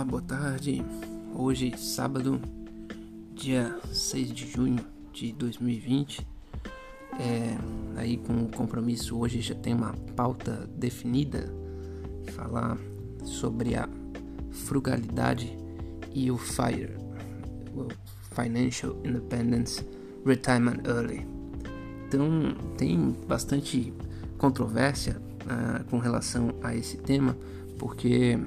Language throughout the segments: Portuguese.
Olá, boa tarde. Hoje, sábado, dia 6 de junho de 2020. É, aí com o compromisso hoje já tem uma pauta definida, falar sobre a frugalidade e o FIRE, o Financial Independence Retirement Early. Então tem bastante controvérsia uh, com relação a esse tema, porque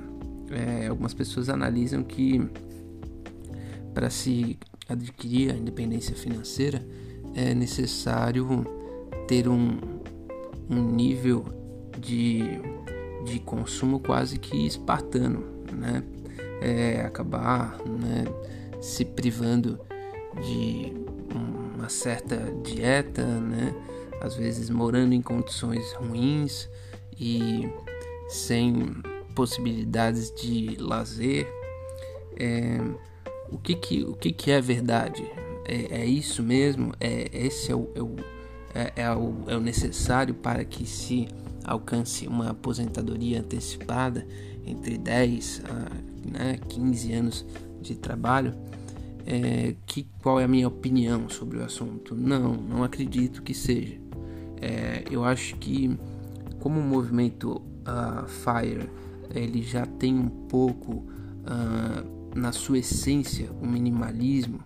é, algumas pessoas analisam que para se adquirir a independência financeira é necessário ter um, um nível de, de consumo quase que espartano, né? É, acabar né, se privando de uma certa dieta, né? Às vezes morando em condições ruins e sem possibilidades de lazer. É, o que que, o que que é verdade? É, é isso mesmo? É, esse é o, é, o, é, é, o, é o necessário para que se alcance uma aposentadoria antecipada entre 10 a né, 15 anos de trabalho? É, que, qual é a minha opinião sobre o assunto? Não, não acredito que seja. É, eu acho que como o movimento uh, FIRE ele já tem um pouco uh, na sua essência o minimalismo,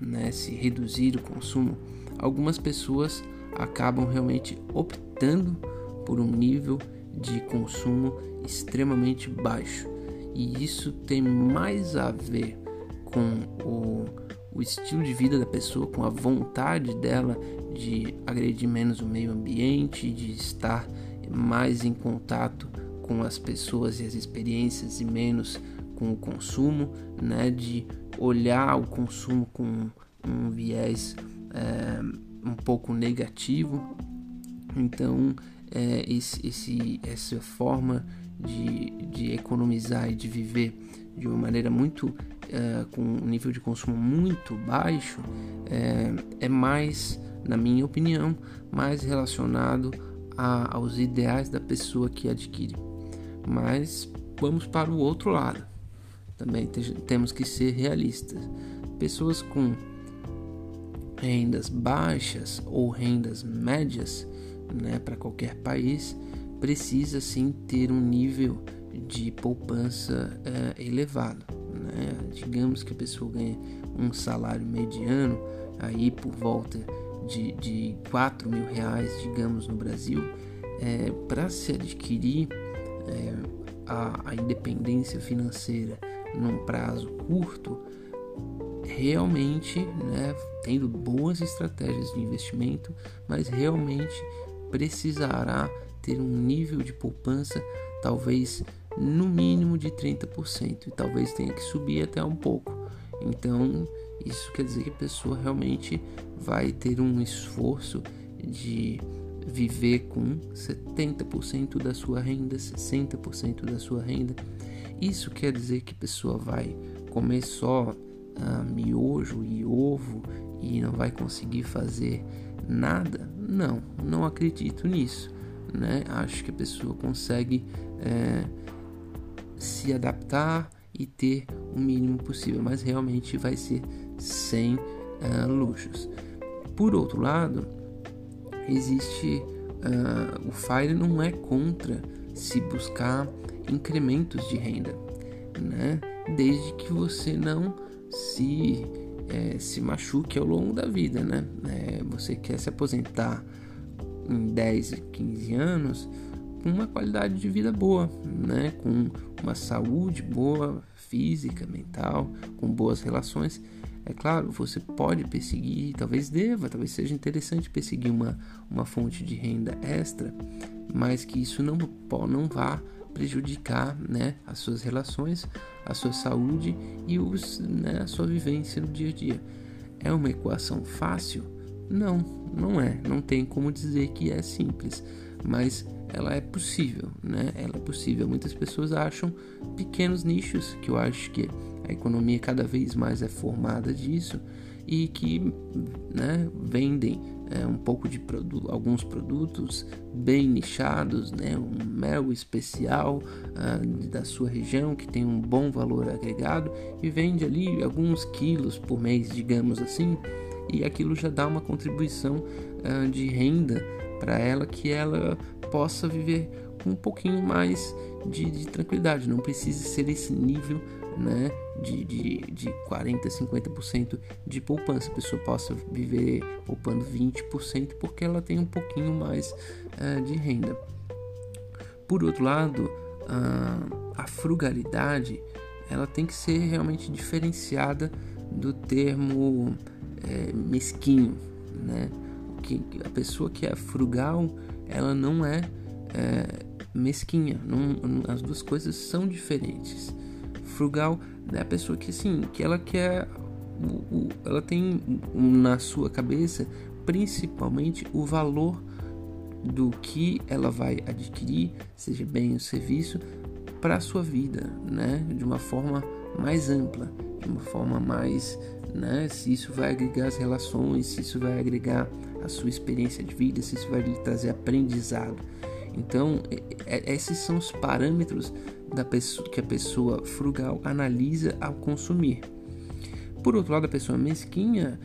né, se reduzir o consumo, algumas pessoas acabam realmente optando por um nível de consumo extremamente baixo. E isso tem mais a ver com o, o estilo de vida da pessoa, com a vontade dela de agredir menos o meio ambiente, de estar mais em contato com as pessoas e as experiências e menos com o consumo, né? De olhar o consumo com um viés é, um pouco negativo. Então, é, esse, esse, essa forma de, de economizar e de viver de uma maneira muito é, com um nível de consumo muito baixo é, é mais, na minha opinião, mais relacionado a, aos ideais da pessoa que adquire. Mas vamos para o outro lado. Também temos que ser realistas. Pessoas com rendas baixas ou rendas médias, né, para qualquer país, precisa sim ter um nível de poupança é, elevado. Né? Digamos que a pessoa ganha um salário mediano aí por volta de, de 4 mil reais, digamos, no Brasil, é, para se adquirir é, a, a independência financeira num prazo curto, realmente, né, tendo boas estratégias de investimento, mas realmente precisará ter um nível de poupança talvez no mínimo de 30% e talvez tenha que subir até um pouco. Então, isso quer dizer que a pessoa realmente vai ter um esforço de viver com 70% da sua renda, 60% da sua renda. Isso quer dizer que a pessoa vai comer só ah, miojo e ovo e não vai conseguir fazer nada? Não, não acredito nisso. Né? Acho que a pessoa consegue é, se adaptar e ter o mínimo possível, mas realmente vai ser sem uh, luxos. Por outro lado, existe uh, o FIRE não é contra se buscar incrementos de renda, né? Desde que você não se é, se machuque ao longo da vida, né? É, você quer se aposentar em 10, 15 anos com uma qualidade de vida boa, né? Com uma saúde boa, física, mental, com boas relações é claro, você pode perseguir, talvez deva, talvez seja interessante perseguir uma, uma fonte de renda extra, mas que isso não, não vá prejudicar né, as suas relações, a sua saúde e os, né, a sua vivência no dia a dia. É uma equação fácil? Não, não é. Não tem como dizer que é simples, mas ela é possível, né? Ela é possível. Muitas pessoas acham pequenos nichos que eu acho que a economia cada vez mais é formada disso, e que né, vendem é, um pouco de produto, alguns produtos bem nichados, né, um mel especial uh, da sua região que tem um bom valor agregado e vende ali alguns quilos por mês, digamos assim, e aquilo já dá uma contribuição uh, de renda para ela que ela possa viver com um pouquinho mais de, de tranquilidade, não precisa ser esse nível né, de, de, de 40%, 50% de poupança. A pessoa possa viver poupando 20% porque ela tem um pouquinho mais uh, de renda. Por outro lado, a frugalidade ela tem que ser realmente diferenciada do termo é, mesquinho, né? Que a pessoa que é frugal, ela não é, é mesquinha. Não, as duas coisas são diferentes frugal é a pessoa que assim, que ela quer ela tem na sua cabeça principalmente o valor do que ela vai adquirir, seja bem o serviço, para a sua vida, né? De uma forma mais ampla, de uma forma mais, né? Se isso vai agregar as relações, se isso vai agregar a sua experiência de vida, se isso vai lhe trazer aprendizado. Então, esses são os parâmetros da pessoa, que a pessoa frugal analisa ao consumir. Por outro lado, a pessoa mesquinha,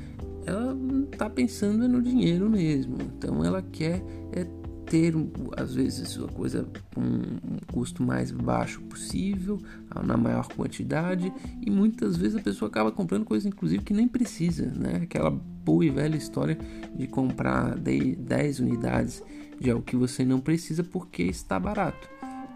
ela está pensando no dinheiro mesmo. Então, ela quer é, ter, às vezes, a coisa com um custo mais baixo possível, na maior quantidade, e muitas vezes a pessoa acaba comprando coisas, inclusive, que nem precisa, né? Aquela boa e velha história de comprar 10 unidades de algo que você não precisa porque está barato.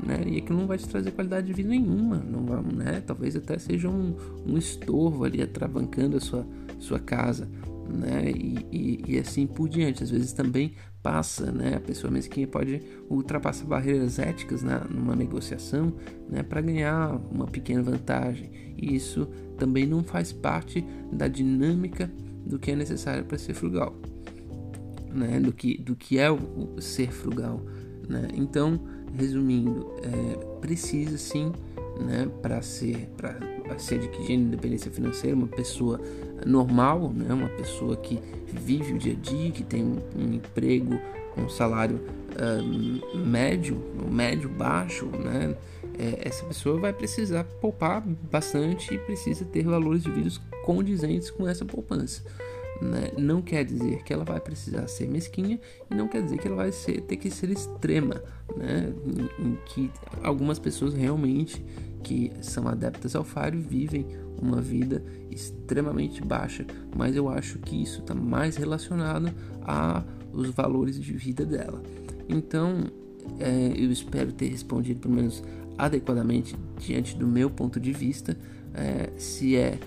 Né? E aquilo não vai te trazer qualidade de vida nenhuma, não vai, né? Talvez até seja um, um estorvo ali atravancando a sua, sua casa, né? E, e, e, assim por diante. Às vezes também passa, né? A pessoa mesquinha pode ultrapassar barreiras éticas na, numa negociação, né? Para ganhar uma pequena vantagem. E isso também não faz parte da dinâmica do que é necessário para ser frugal né, do, que, do que é o, o ser frugal. Né? Então, resumindo, é, precisa sim, né, para ser, para se adquirir independência financeira, uma pessoa normal, né, uma pessoa que vive o dia a dia, que tem um, emprego, um salário uh, médio, médio baixo, né, é, essa pessoa vai precisar poupar bastante e precisa ter valores de vida condizentes com essa poupança né, não quer dizer que ela vai precisar ser mesquinha e não quer dizer que ela vai ser, ter que ser extrema, né, em, em que algumas pessoas realmente que são adeptas ao Faro vivem uma vida extremamente baixa, mas eu acho que isso está mais relacionado a os valores de vida dela. Então, é, eu espero ter respondido pelo menos adequadamente diante do meu ponto de vista, é, se é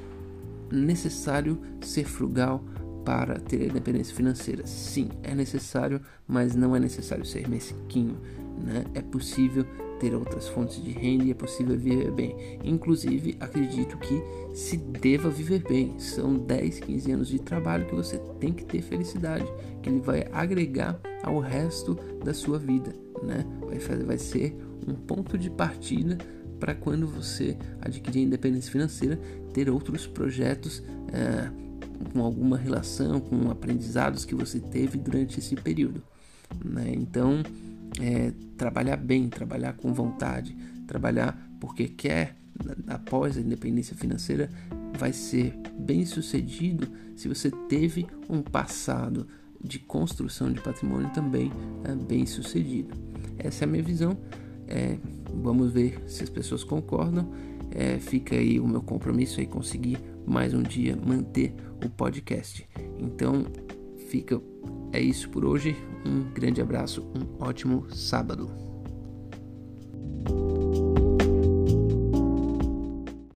necessário ser frugal para ter independência financeira. Sim, é necessário, mas não é necessário ser mesquinho. Né? É possível ter outras fontes de renda e é possível viver bem. Inclusive, acredito que se deva viver bem. São 10, 15 anos de trabalho que você tem que ter felicidade, que ele vai agregar ao resto da sua vida. Né? Vai, fazer, vai ser um ponto de partida para quando você adquirir a independência financeira, ter outros projetos. É, com alguma relação com aprendizados que você teve durante esse período. Né? Então, é, trabalhar bem, trabalhar com vontade, trabalhar porque quer, após a independência financeira, vai ser bem sucedido se você teve um passado de construção de patrimônio também é, bem sucedido. Essa é a minha visão. É, vamos ver se as pessoas concordam. É, fica aí o meu compromisso aí conseguir mais um dia manter o podcast. Então, fica é isso por hoje. Um grande abraço, um ótimo sábado.